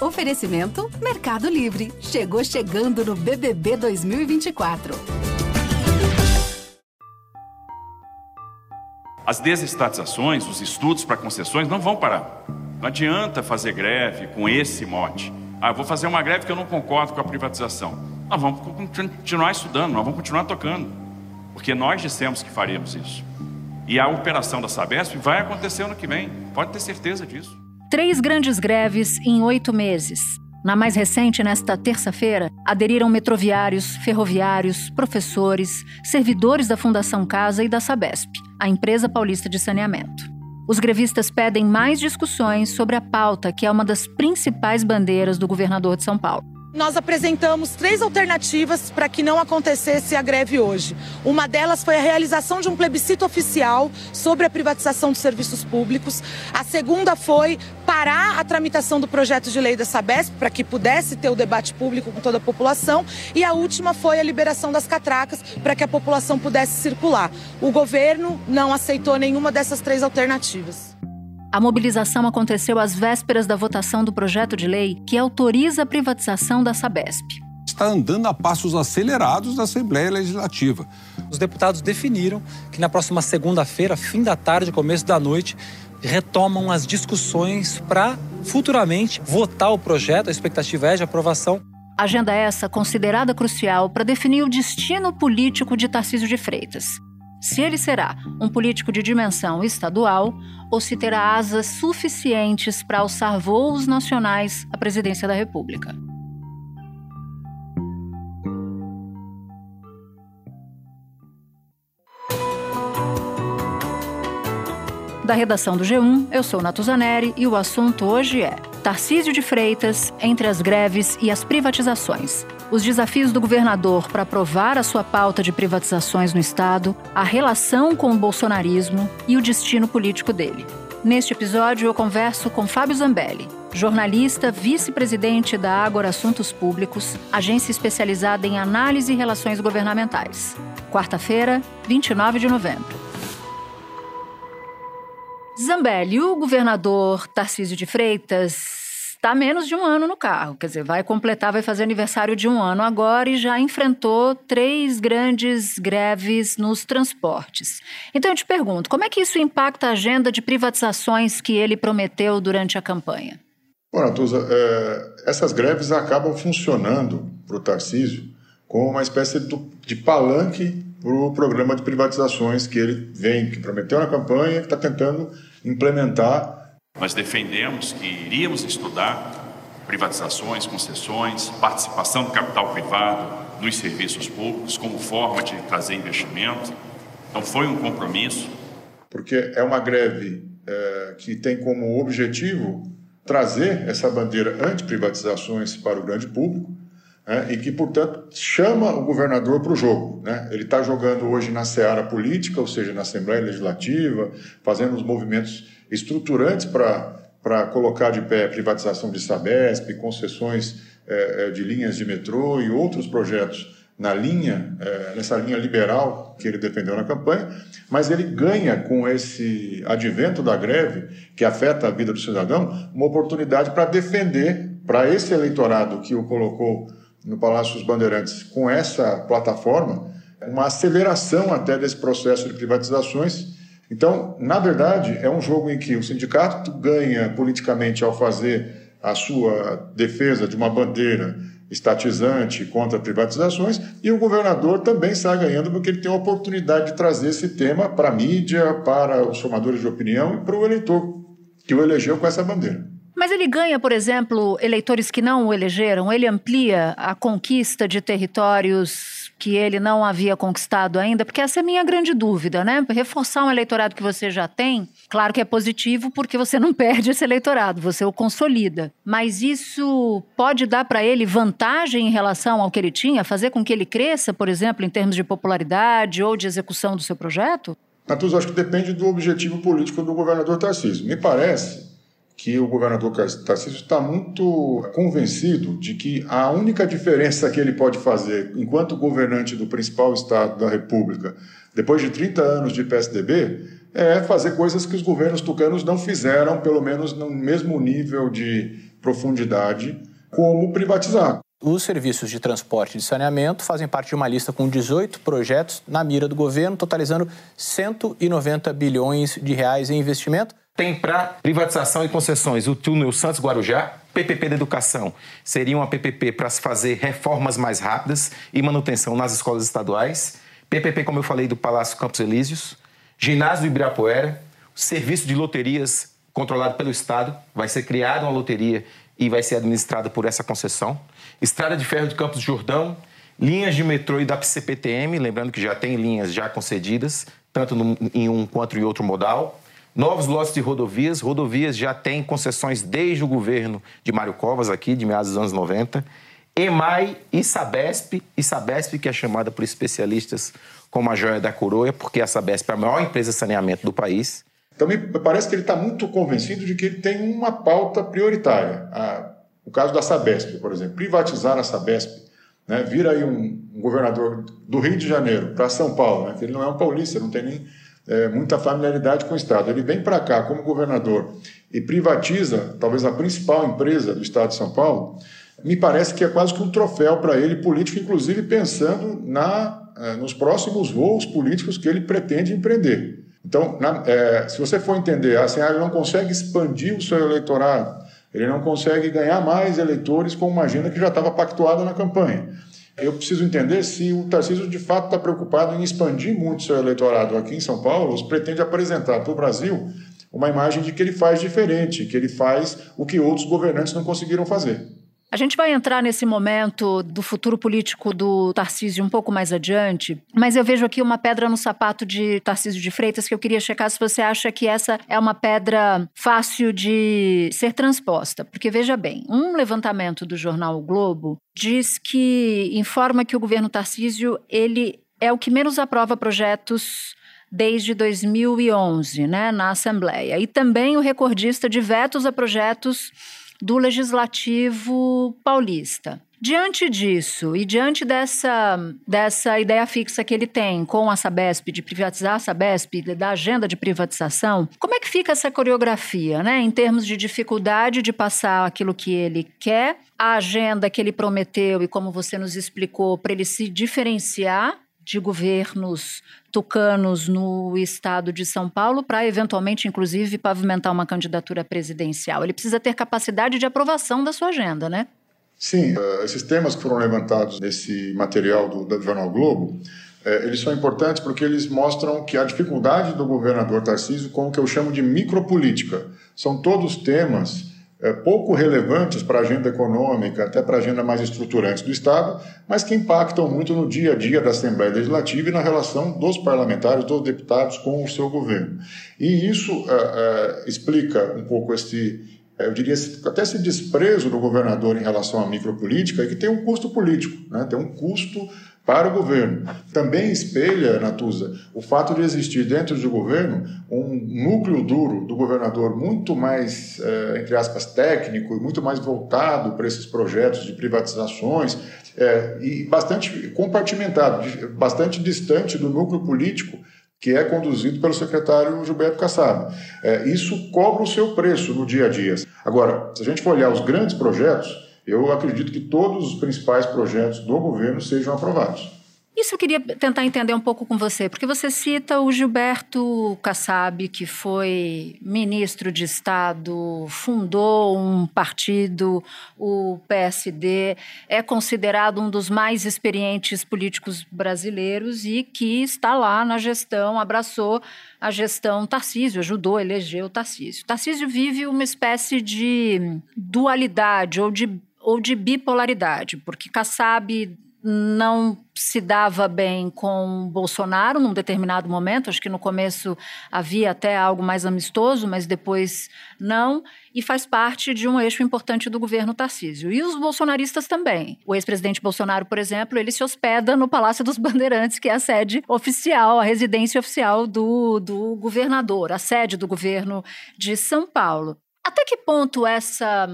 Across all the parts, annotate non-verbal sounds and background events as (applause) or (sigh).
Oferecimento Mercado Livre. Chegou chegando no BBB 2024. As desestatizações, os estudos para concessões não vão parar. Não adianta fazer greve com esse mote. Ah, vou fazer uma greve que eu não concordo com a privatização. Nós vamos continuar estudando, nós vamos continuar tocando. Porque nós dissemos que faríamos isso. E a operação da Sabesp vai acontecer ano que vem, pode ter certeza disso. Três grandes greves em oito meses. Na mais recente, nesta terça-feira, aderiram metroviários, ferroviários, professores, servidores da Fundação Casa e da Sabesp, a empresa paulista de saneamento. Os grevistas pedem mais discussões sobre a pauta, que é uma das principais bandeiras do governador de São Paulo. Nós apresentamos três alternativas para que não acontecesse a greve hoje. Uma delas foi a realização de um plebiscito oficial sobre a privatização dos serviços públicos. A segunda foi parar a tramitação do projeto de lei da Sabesp para que pudesse ter o debate público com toda a população. E a última foi a liberação das catracas para que a população pudesse circular. O governo não aceitou nenhuma dessas três alternativas. A mobilização aconteceu às vésperas da votação do projeto de lei que autoriza a privatização da Sabesp. Está andando a passos acelerados da Assembleia Legislativa. Os deputados definiram que na próxima segunda-feira, fim da tarde, começo da noite, retomam as discussões para futuramente votar o projeto. A expectativa é de aprovação. Agenda essa considerada crucial para definir o destino político de Tarcísio de Freitas se ele será um político de dimensão estadual ou se terá asas suficientes para alçar voos nacionais à presidência da República. Da redação do G1, eu sou Natuzaneri e o assunto hoje é Tarcísio de Freitas entre as greves e as privatizações os desafios do governador para aprovar a sua pauta de privatizações no Estado, a relação com o bolsonarismo e o destino político dele. Neste episódio, eu converso com Fábio Zambelli, jornalista, vice-presidente da Ágora Assuntos Públicos, agência especializada em análise e relações governamentais. Quarta-feira, 29 de novembro. Zambelli, o governador Tarcísio de Freitas está menos de um ano no carro. Quer dizer, vai completar, vai fazer aniversário de um ano agora e já enfrentou três grandes greves nos transportes. Então eu te pergunto, como é que isso impacta a agenda de privatizações que ele prometeu durante a campanha? Bom, Natuza, é, essas greves acabam funcionando para o Tarcísio como uma espécie de, palanque para o programa de privatizações que ele vem, que prometeu na campanha, que está tentando implementar nós defendemos que iríamos estudar privatizações, concessões, participação do capital privado nos serviços públicos como forma de trazer investimento. Então, foi um compromisso. Porque é uma greve é, que tem como objetivo trazer essa bandeira anti-privatizações para o grande público né, e que, portanto, chama o governador para o jogo. Né? Ele está jogando hoje na seara política, ou seja, na Assembleia Legislativa, fazendo os movimentos estruturantes para colocar de pé privatização de Sabesp, concessões é, de linhas de metrô e outros projetos na linha, é, nessa linha liberal que ele defendeu na campanha, mas ele ganha com esse advento da greve, que afeta a vida do cidadão, uma oportunidade para defender para esse eleitorado que o colocou no Palácio dos Bandeirantes com essa plataforma, uma aceleração até desse processo de privatizações então, na verdade, é um jogo em que o sindicato ganha politicamente ao fazer a sua defesa de uma bandeira estatizante contra privatizações e o governador também sai ganhando porque ele tem a oportunidade de trazer esse tema para a mídia, para os formadores de opinião e para o eleitor que o elegeu com essa bandeira. Mas ele ganha, por exemplo, eleitores que não o elegeram? Ele amplia a conquista de territórios que ele não havia conquistado ainda? Porque essa é a minha grande dúvida, né? Reforçar um eleitorado que você já tem, claro que é positivo porque você não (laughs) perde esse eleitorado, você o consolida. Mas isso pode dar para ele vantagem em relação ao que ele tinha, fazer com que ele cresça, por exemplo, em termos de popularidade ou de execução do seu projeto? Natuza, acho que depende do objetivo político do governador Tarcísio. Me parece que o governador Tarcísio está muito convencido de que a única diferença que ele pode fazer enquanto governante do principal estado da República, depois de 30 anos de PSDB, é fazer coisas que os governos tucanos não fizeram, pelo menos no mesmo nível de profundidade como privatizar. Os serviços de transporte e de saneamento fazem parte de uma lista com 18 projetos na mira do governo, totalizando 190 bilhões de reais em investimento. Tem para privatização e concessões o túnel Santos Guarujá, PPP da educação. Seria uma PPP para se fazer reformas mais rápidas e manutenção nas escolas estaduais. PPP, como eu falei, do Palácio Campos Elíseos. Ginásio do Ibirapuera. Serviço de loterias controlado pelo Estado. Vai ser criada uma loteria e vai ser administrada por essa concessão. Estrada de Ferro de Campos Jordão, linhas de metrô e da CPTM, lembrando que já tem linhas já concedidas, tanto no, em um quanto em outro modal. Novos lotes de rodovias, rodovias já têm concessões desde o governo de Mário Covas, aqui, de meados dos anos 90. EMAI e Sabesp, e Sabesp que é chamada por especialistas como a joia da coroa, porque a Sabesp é a maior empresa de saneamento do país. Então, me parece que ele está muito convencido de que ele tem uma pauta prioritária. A, o caso da Sabesp, por exemplo, privatizar a Sabesp. Né? Vira aí um, um governador do Rio de Janeiro para São Paulo, né? ele não é um paulista, não tem nem é, muita familiaridade com o Estado. Ele vem para cá como governador e privatiza talvez a principal empresa do Estado de São Paulo. Me parece que é quase que um troféu para ele político, inclusive pensando na, é, nos próximos voos políticos que ele pretende empreender. Então, na, é, se você for entender, assim, ele não consegue expandir o seu eleitorado, ele não consegue ganhar mais eleitores com uma agenda que já estava pactuada na campanha. Eu preciso entender se o Tarcísio de fato está preocupado em expandir muito seu eleitorado aqui em São Paulo, ou pretende apresentar para o Brasil uma imagem de que ele faz diferente, que ele faz o que outros governantes não conseguiram fazer. A gente vai entrar nesse momento do futuro político do Tarcísio um pouco mais adiante, mas eu vejo aqui uma pedra no sapato de Tarcísio de Freitas que eu queria checar se você acha que essa é uma pedra fácil de ser transposta. Porque veja bem, um levantamento do jornal o Globo diz que informa que o governo Tarcísio ele é o que menos aprova projetos desde 2011, né, na Assembleia. E também o recordista de vetos a projetos do Legislativo paulista. Diante disso e diante dessa, dessa ideia fixa que ele tem com a Sabesp, de privatizar a Sabesp, da agenda de privatização, como é que fica essa coreografia, né? Em termos de dificuldade de passar aquilo que ele quer, a agenda que ele prometeu e como você nos explicou, para ele se diferenciar de governos tucanos no estado de São Paulo para eventualmente, inclusive, pavimentar uma candidatura presidencial. Ele precisa ter capacidade de aprovação da sua agenda, né? Sim, uh, esses temas que foram levantados nesse material do, do Jornal Globo, uh, eles são importantes porque eles mostram que a dificuldade do governador Tarcísio com o que eu chamo de micropolítica. São todos temas pouco relevantes para a agenda econômica, até para a agenda mais estruturante do Estado, mas que impactam muito no dia a dia da Assembleia Legislativa e na relação dos parlamentares, dos deputados com o seu governo. E isso é, é, explica um pouco esse, é, eu diria até esse desprezo do governador em relação à micropolítica, que tem um custo político, né? tem um custo para o governo. Também espelha, Natuza, o fato de existir dentro do governo um núcleo duro do governador muito mais, é, entre aspas, técnico e muito mais voltado para esses projetos de privatizações é, e bastante compartimentado, bastante distante do núcleo político que é conduzido pelo secretário Gilberto Kassab. É, isso cobra o seu preço no dia a dia. Agora, se a gente for olhar os grandes projetos, eu acredito que todos os principais projetos do governo sejam aprovados. Isso eu queria tentar entender um pouco com você, porque você cita o Gilberto Kassab, que foi ministro de Estado, fundou um partido, o PSD, é considerado um dos mais experientes políticos brasileiros e que está lá na gestão, abraçou a gestão Tarcísio, ajudou a eleger o Tarcísio. Tarcísio vive uma espécie de dualidade ou de ou de bipolaridade, porque Kassab não se dava bem com Bolsonaro num determinado momento, acho que no começo havia até algo mais amistoso, mas depois não, e faz parte de um eixo importante do governo Tarcísio. E os bolsonaristas também. O ex-presidente Bolsonaro, por exemplo, ele se hospeda no Palácio dos Bandeirantes, que é a sede oficial, a residência oficial do, do governador, a sede do governo de São Paulo. Até que ponto essa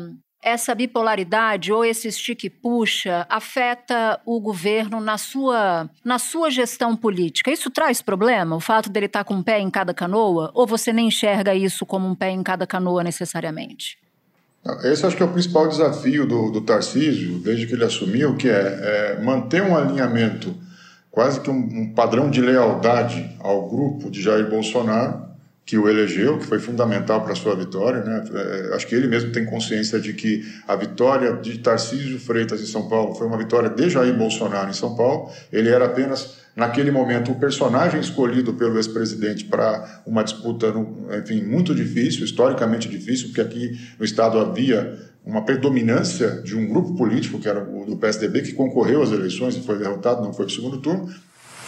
essa bipolaridade ou esse estique puxa afeta o governo na sua, na sua gestão política? Isso traz problema? O fato dele estar com um pé em cada canoa? Ou você nem enxerga isso como um pé em cada canoa necessariamente? Esse acho que é o principal desafio do, do Tarcísio, desde que ele assumiu, que é, é manter um alinhamento, quase que um, um, padrão de lealdade ao grupo de Jair Bolsonaro, que o elegeu, que foi fundamental para a sua vitória. Né? É, acho que ele mesmo tem consciência de que a vitória de Tarcísio Freitas em São Paulo foi uma vitória de Jair Bolsonaro em São Paulo. Ele era apenas naquele momento, o personagem escolhido pelo ex-presidente para uma disputa, enfim, muito difícil, historicamente difícil, porque aqui no Estado havia uma predominância de um grupo político, que era o do PSDB, que concorreu às eleições e foi derrotado, não foi para o segundo turno.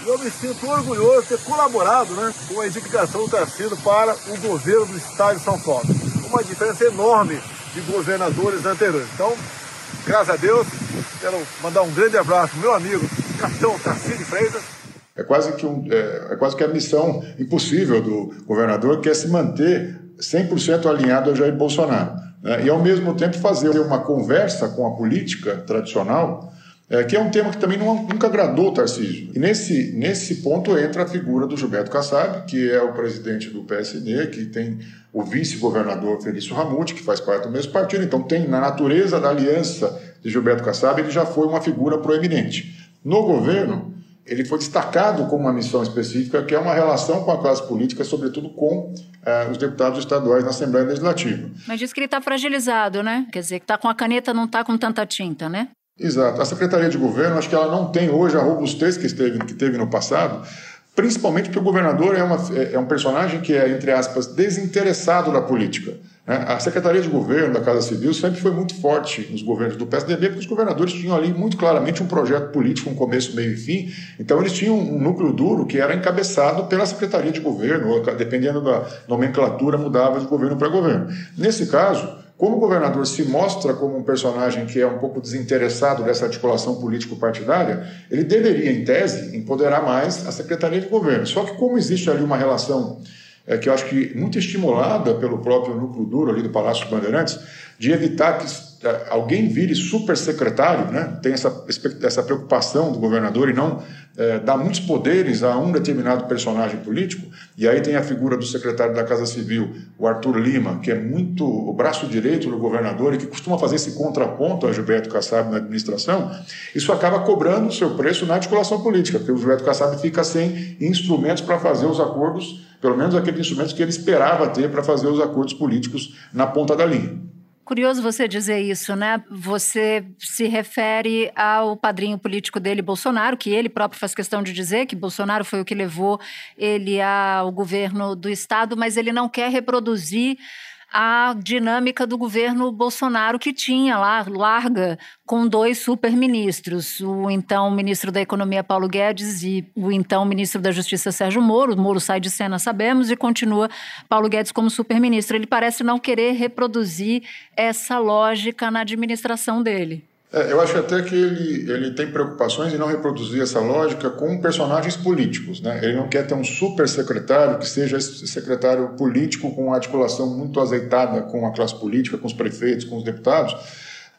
Eu me sinto orgulhoso de ter colaborado né, com a indicação do Tarcísio para o governo do Estado de São Paulo. Uma diferença enorme de governadores anteriores. Então, graças a Deus, quero mandar um grande abraço ao meu amigo, capitão Tarcísio Freitas, é quase que, um, é, é quase que a missão impossível do governador, que é se manter 100% alinhado a Jair Bolsonaro. Né? E, ao mesmo tempo, fazer uma conversa com a política tradicional, é, que é um tema que também não, nunca agradou o Tarcísio. E nesse, nesse ponto entra a figura do Gilberto Kassab, que é o presidente do PSD, que tem o vice-governador Felício Ramute, que faz parte do mesmo partido. Então, tem na natureza da aliança de Gilberto Kassab, ele já foi uma figura proeminente. No governo, ele foi destacado com uma missão específica, que é uma relação com a classe política, sobretudo com eh, os deputados estaduais na Assembleia Legislativa. Mas diz que ele está fragilizado, né? Quer dizer, que está com a caneta, não está com tanta tinta, né? Exato. A Secretaria de Governo, acho que ela não tem hoje a robustez que, esteve, que teve no passado, principalmente porque o governador é, uma, é, é um personagem que é, entre aspas, desinteressado da política. Né? A Secretaria de Governo da Casa Civil sempre foi muito forte nos governos do PSDB, porque os governadores tinham ali muito claramente um projeto político, um começo, meio e fim. Então, eles tinham um núcleo duro que era encabeçado pela Secretaria de Governo, dependendo da nomenclatura, mudava de governo para governo. Nesse caso, como o governador se mostra como um personagem que é um pouco desinteressado dessa articulação político-partidária, ele deveria, em tese, empoderar mais a Secretaria de Governo. Só que, como existe ali uma relação é, que eu acho que muito estimulada pelo próprio núcleo duro ali do Palácio dos Bandeirantes, de evitar que é, alguém vire super secretário, né? tem essa, essa preocupação do governador e não é, dar muitos poderes a um determinado personagem político. E aí tem a figura do secretário da Casa Civil, o Arthur Lima, que é muito o braço direito do governador e que costuma fazer esse contraponto a Gilberto Kassab na administração. Isso acaba cobrando o seu preço na articulação política, porque o Gilberto Kassab fica sem instrumentos para fazer os acordos pelo menos aqueles instrumentos que ele esperava ter para fazer os acordos políticos na ponta da linha. Curioso você dizer isso, né? Você se refere ao padrinho político dele, Bolsonaro, que ele próprio faz questão de dizer que Bolsonaro foi o que levou ele ao governo do Estado, mas ele não quer reproduzir a dinâmica do governo Bolsonaro, que tinha lá, larga, com dois superministros, o então ministro da Economia Paulo Guedes e o então ministro da Justiça Sérgio Moro. O Moro sai de cena, sabemos, e continua Paulo Guedes como superministro. Ele parece não querer reproduzir essa lógica na administração dele. É, eu acho até que ele, ele tem preocupações em não reproduzir essa lógica com personagens políticos. Né? Ele não quer ter um super secretário que seja secretário político com uma articulação muito azeitada com a classe política, com os prefeitos, com os deputados.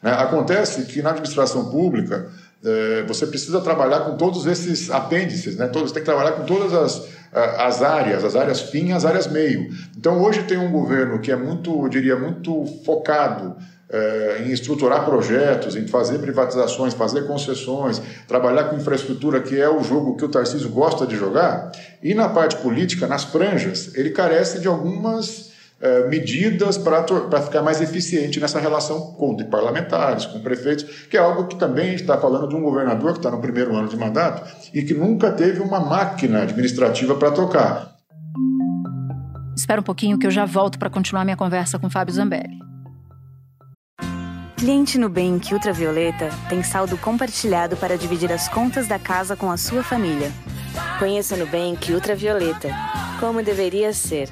Né? Acontece que na administração pública é, você precisa trabalhar com todos esses apêndices, né? Todos, tem que trabalhar com todas as, as áreas, as áreas fim, as áreas meio. Então hoje tem um governo que é muito, eu diria, muito focado é, em estruturar projetos, em fazer privatizações, fazer concessões, trabalhar com infraestrutura, que é o jogo que o Tarcísio gosta de jogar, e na parte política, nas franjas, ele carece de algumas é, medidas para ficar mais eficiente nessa relação com parlamentares, com prefeitos, que é algo que também está falando de um governador que está no primeiro ano de mandato e que nunca teve uma máquina administrativa para tocar. Espera um pouquinho que eu já volto para continuar minha conversa com Fábio Zambelli. Cliente Nubank Ultravioleta tem saldo compartilhado para dividir as contas da casa com a sua família. Conheça Nubank Ultravioleta, como deveria ser.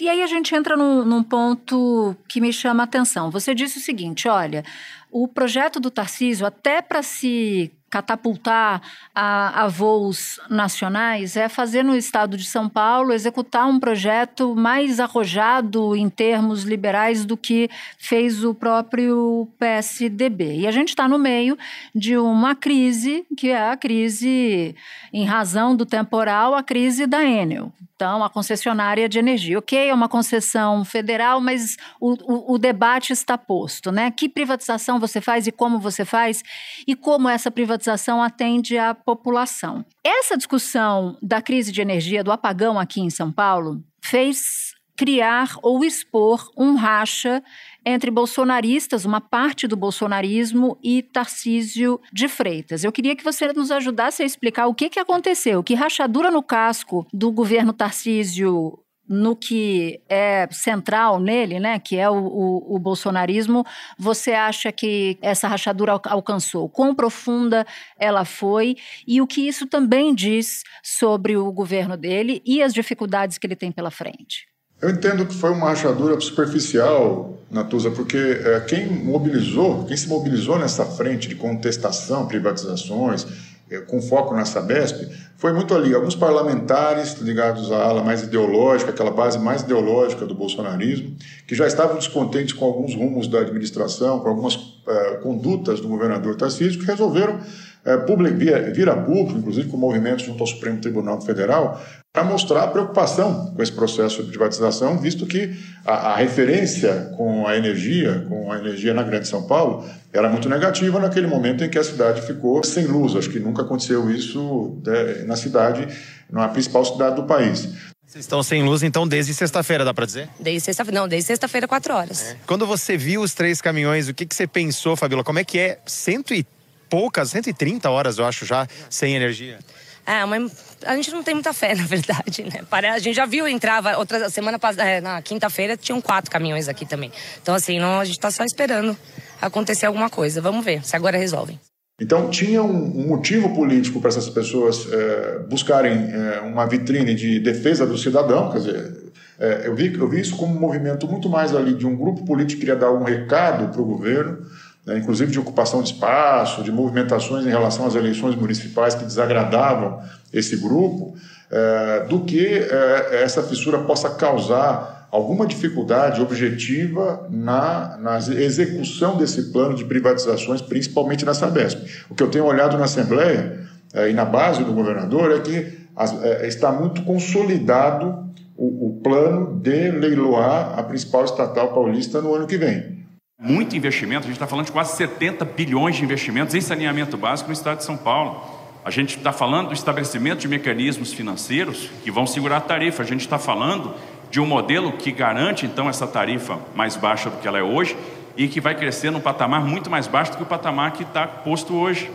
E aí a gente entra num, num, ponto que me chama a atenção. Você disse o seguinte: olha, o projeto do Tarcísio, até para se catapultar a, a, voos nacionais é fazer no estado de São Paulo executar um projeto mais arrojado em termos liberais do que fez o próprio PSDB. E a gente está no meio de uma crise, que é a crise, em razão do temporal, a crise da Enel Então, a concessionária de energia, ok, é uma concessão federal, mas o, o, o, debate está posto, né? Que privatização você faz e como você faz e como essa privatização atende à população. Essa discussão da crise de energia, do apagão aqui em São Paulo, fez criar ou expor um racha entre bolsonaristas, uma parte do bolsonarismo e Tarcísio de Freitas. Eu queria que você nos ajudasse a explicar o que, que aconteceu, que rachadura no casco do governo Tarcísio no que é central nele, né, que é o, o, o, bolsonarismo, você acha que essa rachadura alcançou? Quão profunda ela foi e o que isso também diz sobre o governo dele e as dificuldades que ele tem pela frente? Eu entendo que foi uma rachadura superficial, Natuza, porque é, quem mobilizou, quem se mobilizou nessa frente de contestação, privatizações, é, com foco na Sabesp, foi muito ali. Alguns parlamentares ligados à ala mais ideológica, aquela base mais ideológica do bolsonarismo, que já estavam descontentes com alguns rumos da administração, com algumas é, condutas do governador Tarcísio, que resolveram é, public, via, vir a público, inclusive com movimentos junto ao Supremo Tribunal Federal, para mostrar a preocupação com esse processo de privatização, visto que a, a, referência com a energia, com a energia na Grande São Paulo, era muito negativa naquele momento em que a cidade ficou sem luz. Acho que nunca aconteceu isso né, na cidade, na principal cidade do país. Vocês estão sem luz, então, desde sexta-feira, dá para dizer? Desde sexta-feira, não, desde sexta-feira, quatro horas. É. Quando você viu os três caminhões, o que, que você pensou, Fabíola? Como é que é cento e poucas, 130 horas, eu acho, já sem energia? É, mas a gente não tem muita fé, (laughs) na verdade, né? A gente já viu, entrava, outra semana é, na quinta-feira tinham quatro caminhões aqui também. Então, assim, não, a gente tá só esperando acontecer alguma coisa. Vamos ver se agora resolvem. Então, tinha um, motivo político para essas pessoas é, buscarem é, uma vitrine de defesa do cidadão, quer dizer, é, eu, vi, eu vi isso como um movimento muito mais ali de um grupo político que queria dar um recado para o governo, né, inclusive de ocupação de espaço, de movimentações em relação às eleições municipais que desagradavam esse grupo, é, do que é, essa fissura possa causar alguma dificuldade objetiva na, na execução desse plano de privatizações, principalmente na Sabesp. O que eu tenho olhado na Assembleia é, e na base do governador é que as, é, está muito consolidado o, o plano de leiloar a principal estatal paulista no ano que vem. Muito investimento, a gente está falando de quase 70 bilhões de investimentos em saneamento básico no estado de São Paulo. A gente está falando do estabelecimento de mecanismos financeiros que vão segurar a tarifa. A gente está falando de um modelo que garante, então, essa tarifa mais baixa do que ela é hoje e que vai crescer num patamar muito mais baixo do que o patamar que está posto hoje.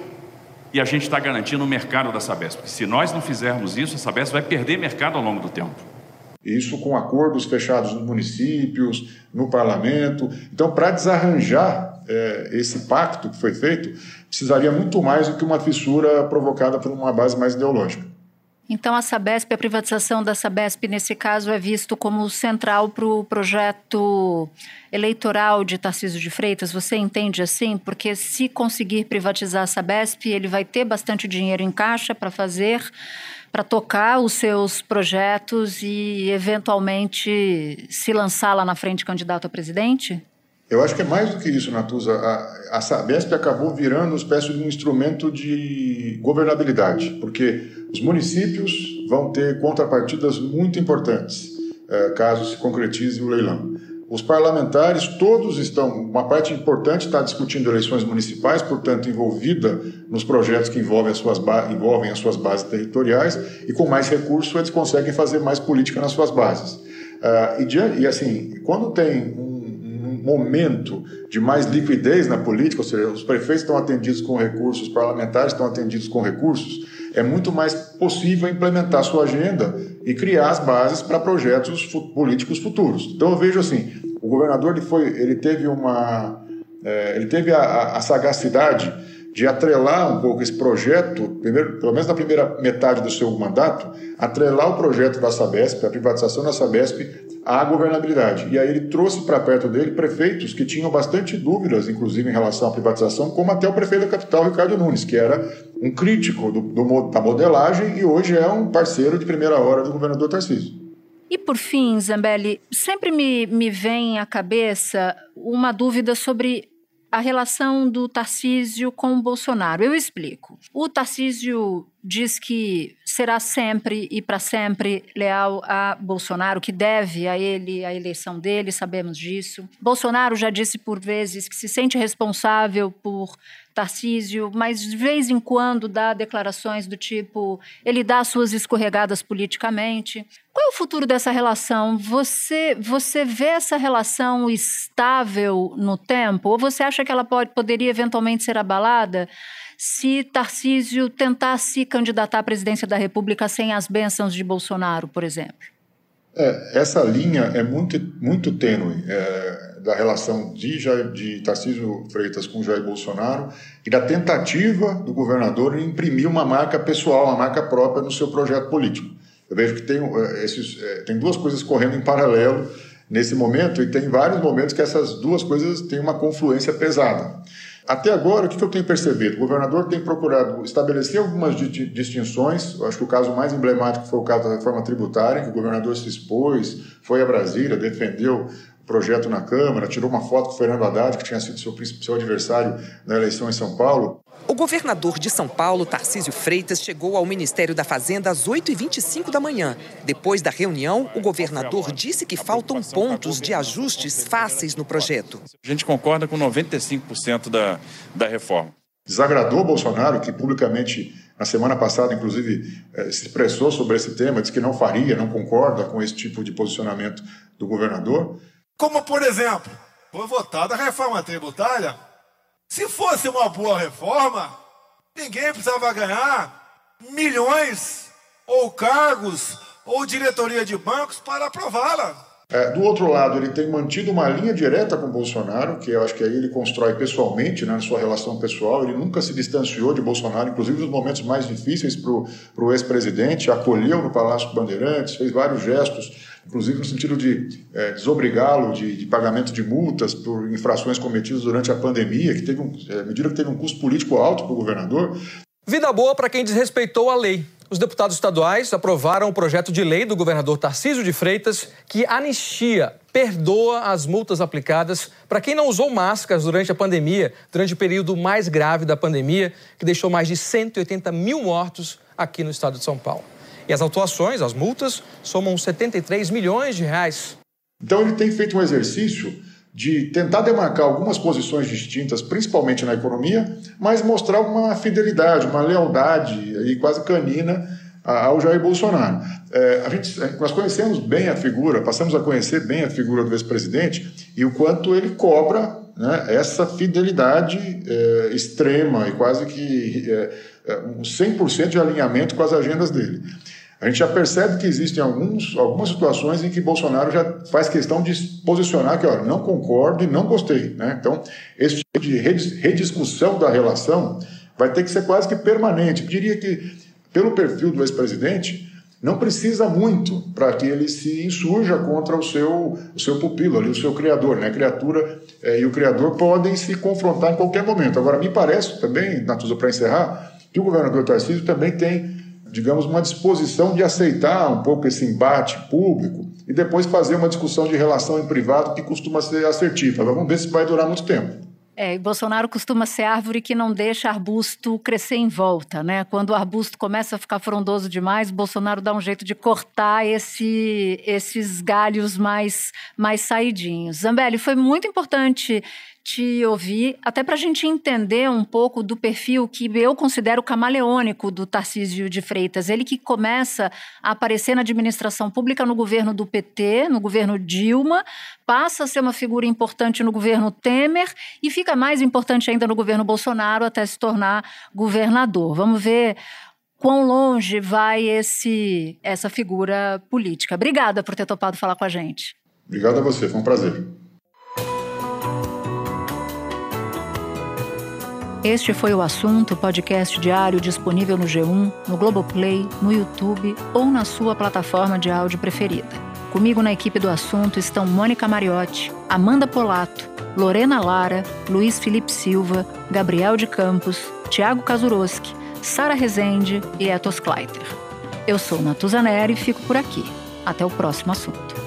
E a gente está garantindo o mercado da Sabesp. Porque se nós não fizermos isso, a Sabesp vai perder mercado ao longo do tempo. Isso com acordos fechados nos municípios, no parlamento. Então, para desarranjar é, esse pacto que foi feito, precisaria muito mais do que uma fissura provocada por uma base mais ideológica. Então, a Sabesp, a privatização da Sabesp, nesse caso, é visto como central para o projeto eleitoral de Tarcísio de Freitas? Você entende assim? Porque se conseguir privatizar a Sabesp, ele vai ter bastante dinheiro em caixa para fazer para tocar os seus projetos e, eventualmente, se lançar lá na frente candidato a presidente? Eu acho que é mais do que isso, Natuza. A, a Sabesp acabou virando uma espécie de um instrumento de governabilidade, porque os municípios vão ter contrapartidas muito importantes é, caso se concretize o leilão. Os parlamentares todos estão, uma parte importante está discutindo eleições municipais, portanto envolvida nos projetos que envolvem as suas, envolvem as suas bases territoriais e com mais recursos eles conseguem fazer mais política nas suas bases. Uh, e, e, assim, quando tem um, um, momento de mais liquidez na política, ou seja, os prefeitos estão atendidos com recursos, os parlamentares estão atendidos com recursos, é muito mais possível implementar sua agenda e criar as bases para projetos políticos futuros. Então eu vejo assim, o governador ele foi, ele teve uma, é, ele teve a, a, sagacidade de atrelar um pouco esse projeto, primeiro, pelo menos na primeira metade do seu mandato, atrelar o projeto da Sabesp, a privatização da Sabesp, à governabilidade. E aí ele trouxe para perto dele prefeitos que tinham bastante dúvidas, inclusive em relação à privatização, como até o prefeito da capital, Ricardo Nunes, que era um crítico do, do, da modelagem e hoje é um parceiro de primeira hora do governador Tarcísio. E por fim, Zambelli, sempre me, me vem à cabeça uma dúvida sobre a relação do Tarcísio com o Bolsonaro. Eu explico. O Tarcísio diz que será sempre e para sempre leal a Bolsonaro, que deve a ele a eleição dele, sabemos disso. Bolsonaro já disse por vezes que se sente responsável por Tarcísio, mas de vez em quando dá declarações do tipo ele dá suas escorregadas politicamente. Qual é o futuro dessa relação? Você você vê essa relação estável no tempo ou você acha que ela pode poderia eventualmente ser abalada? se Tarcísio tentasse se candidatar à presidência da República sem as bênçãos de Bolsonaro, por exemplo? É, essa linha é muito, muito tênue é, da relação de, Jair, de Tarcísio Freitas com Jair Bolsonaro e da tentativa do governador em imprimir uma marca pessoal, uma marca própria no seu projeto político. Eu vejo que tem, é, esses, é, tem duas coisas correndo em paralelo nesse momento e tem vários momentos que essas duas coisas têm uma confluência pesada. Até agora, o que eu tenho percebido? O governador tem procurado estabelecer algumas distinções. Eu acho que o caso mais emblemático foi o caso da reforma tributária, que o governador se expôs, foi a Brasília, defendeu projeto na Câmara, tirou uma foto com o Fernando Haddad, que tinha sido seu, seu adversário na eleição em São Paulo. O governador de São Paulo, Tarcísio Freitas, chegou ao Ministério da Fazenda às 8h25 da manhã. Depois da reunião, o governador disse que faltam pontos de ajustes fáceis no projeto. A gente concorda com 95% da, da reforma. Desagradou Bolsonaro, que publicamente, na semana passada, inclusive, eh, se expressou sobre esse tema, disse que não faria, não concorda com esse tipo de posicionamento do governador. Como, por exemplo, foi votada a reforma tributária se fosse uma boa reforma, ninguém precisava ganhar milhões ou cargos ou diretoria de bancos para aprová-la. É, do outro lado, ele tem mantido uma linha direta com Bolsonaro, que eu acho que aí ele constrói pessoalmente, né, na sua relação pessoal. Ele nunca se distanciou de Bolsonaro, inclusive nos momentos mais difíceis para o ex-presidente, acolheu no Palácio Bandeirantes, fez vários gestos inclusive no sentido de é, desobrigá-lo de, de, pagamento de multas por infrações cometidas durante a pandemia, que teve um, é, medida que teve um custo político alto para o governador. Vida boa para quem desrespeitou a lei. Os deputados estaduais aprovaram o projeto de lei do governador Tarcísio de Freitas que anistia, perdoa as multas aplicadas para quem não usou máscaras durante a pandemia, durante o período mais grave da pandemia, que deixou mais de 180 mil mortos aqui no estado de São Paulo. E as autuações, as multas, somam 73 milhões de reais. Então ele tem feito um exercício de tentar demarcar algumas posições distintas, principalmente na economia, mas mostrar uma fidelidade, uma lealdade e quase canina ao Jair Bolsonaro. É, a gente, nós conhecemos bem a figura, passamos a conhecer bem a figura do ex-presidente e o quanto ele cobra né, essa fidelidade é, extrema e quase que é, é um 100% de alinhamento com as agendas dele. A gente já percebe que existem alguns, algumas situações em que Bolsonaro já faz questão de posicionar que, ó, não concordo e não gostei. Né? Então, esse tipo de rediscussão da relação vai ter que ser quase que permanente. Eu diria que, pelo perfil do ex-presidente, não precisa muito para que ele se insurja contra o seu, o seu pupilo, ali, o seu criador. Né? A criatura é, e o criador podem se confrontar em qualquer momento. Agora, me parece também, Natuza, para encerrar, que o governador Tarcísio também tem digamos, uma disposição de aceitar um pouco esse embate público e depois fazer uma discussão de relação em privado que costuma ser assertiva. Vamos ver se vai durar muito tempo. É, Bolsonaro costuma ser árvore que não deixa arbusto crescer em volta, né? Quando o arbusto começa a ficar frondoso demais, Bolsonaro dá um jeito de cortar esse, esses galhos mais, mais saidinhos. Zambelli, foi muito importante te ouvir, até para a gente entender um pouco do perfil que eu considero camaleônico do Tarcísio de Freitas. Ele que começa a aparecer na administração pública no governo do PT, no governo Dilma, passa a ser uma figura importante no governo Temer e fica mais importante ainda no governo Bolsonaro até se tornar governador. Vamos ver quão longe vai esse essa figura política. Obrigada por ter topado falar com a gente. Obrigado a você, foi um prazer. Este foi o assunto, podcast diário disponível no G1, no Globoplay, no YouTube ou na sua plataforma de áudio preferida. Comigo na equipe do assunto estão Mônica Mariotti, Amanda Polato, Lorena Lara, Luiz Felipe Silva, Gabriel de Campos, Tiago Kazuroski, Sara Rezende e Etos Kleiter. Eu sou Natuza Neri e fico por aqui. Até o próximo assunto.